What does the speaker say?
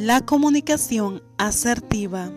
La comunicación asertiva.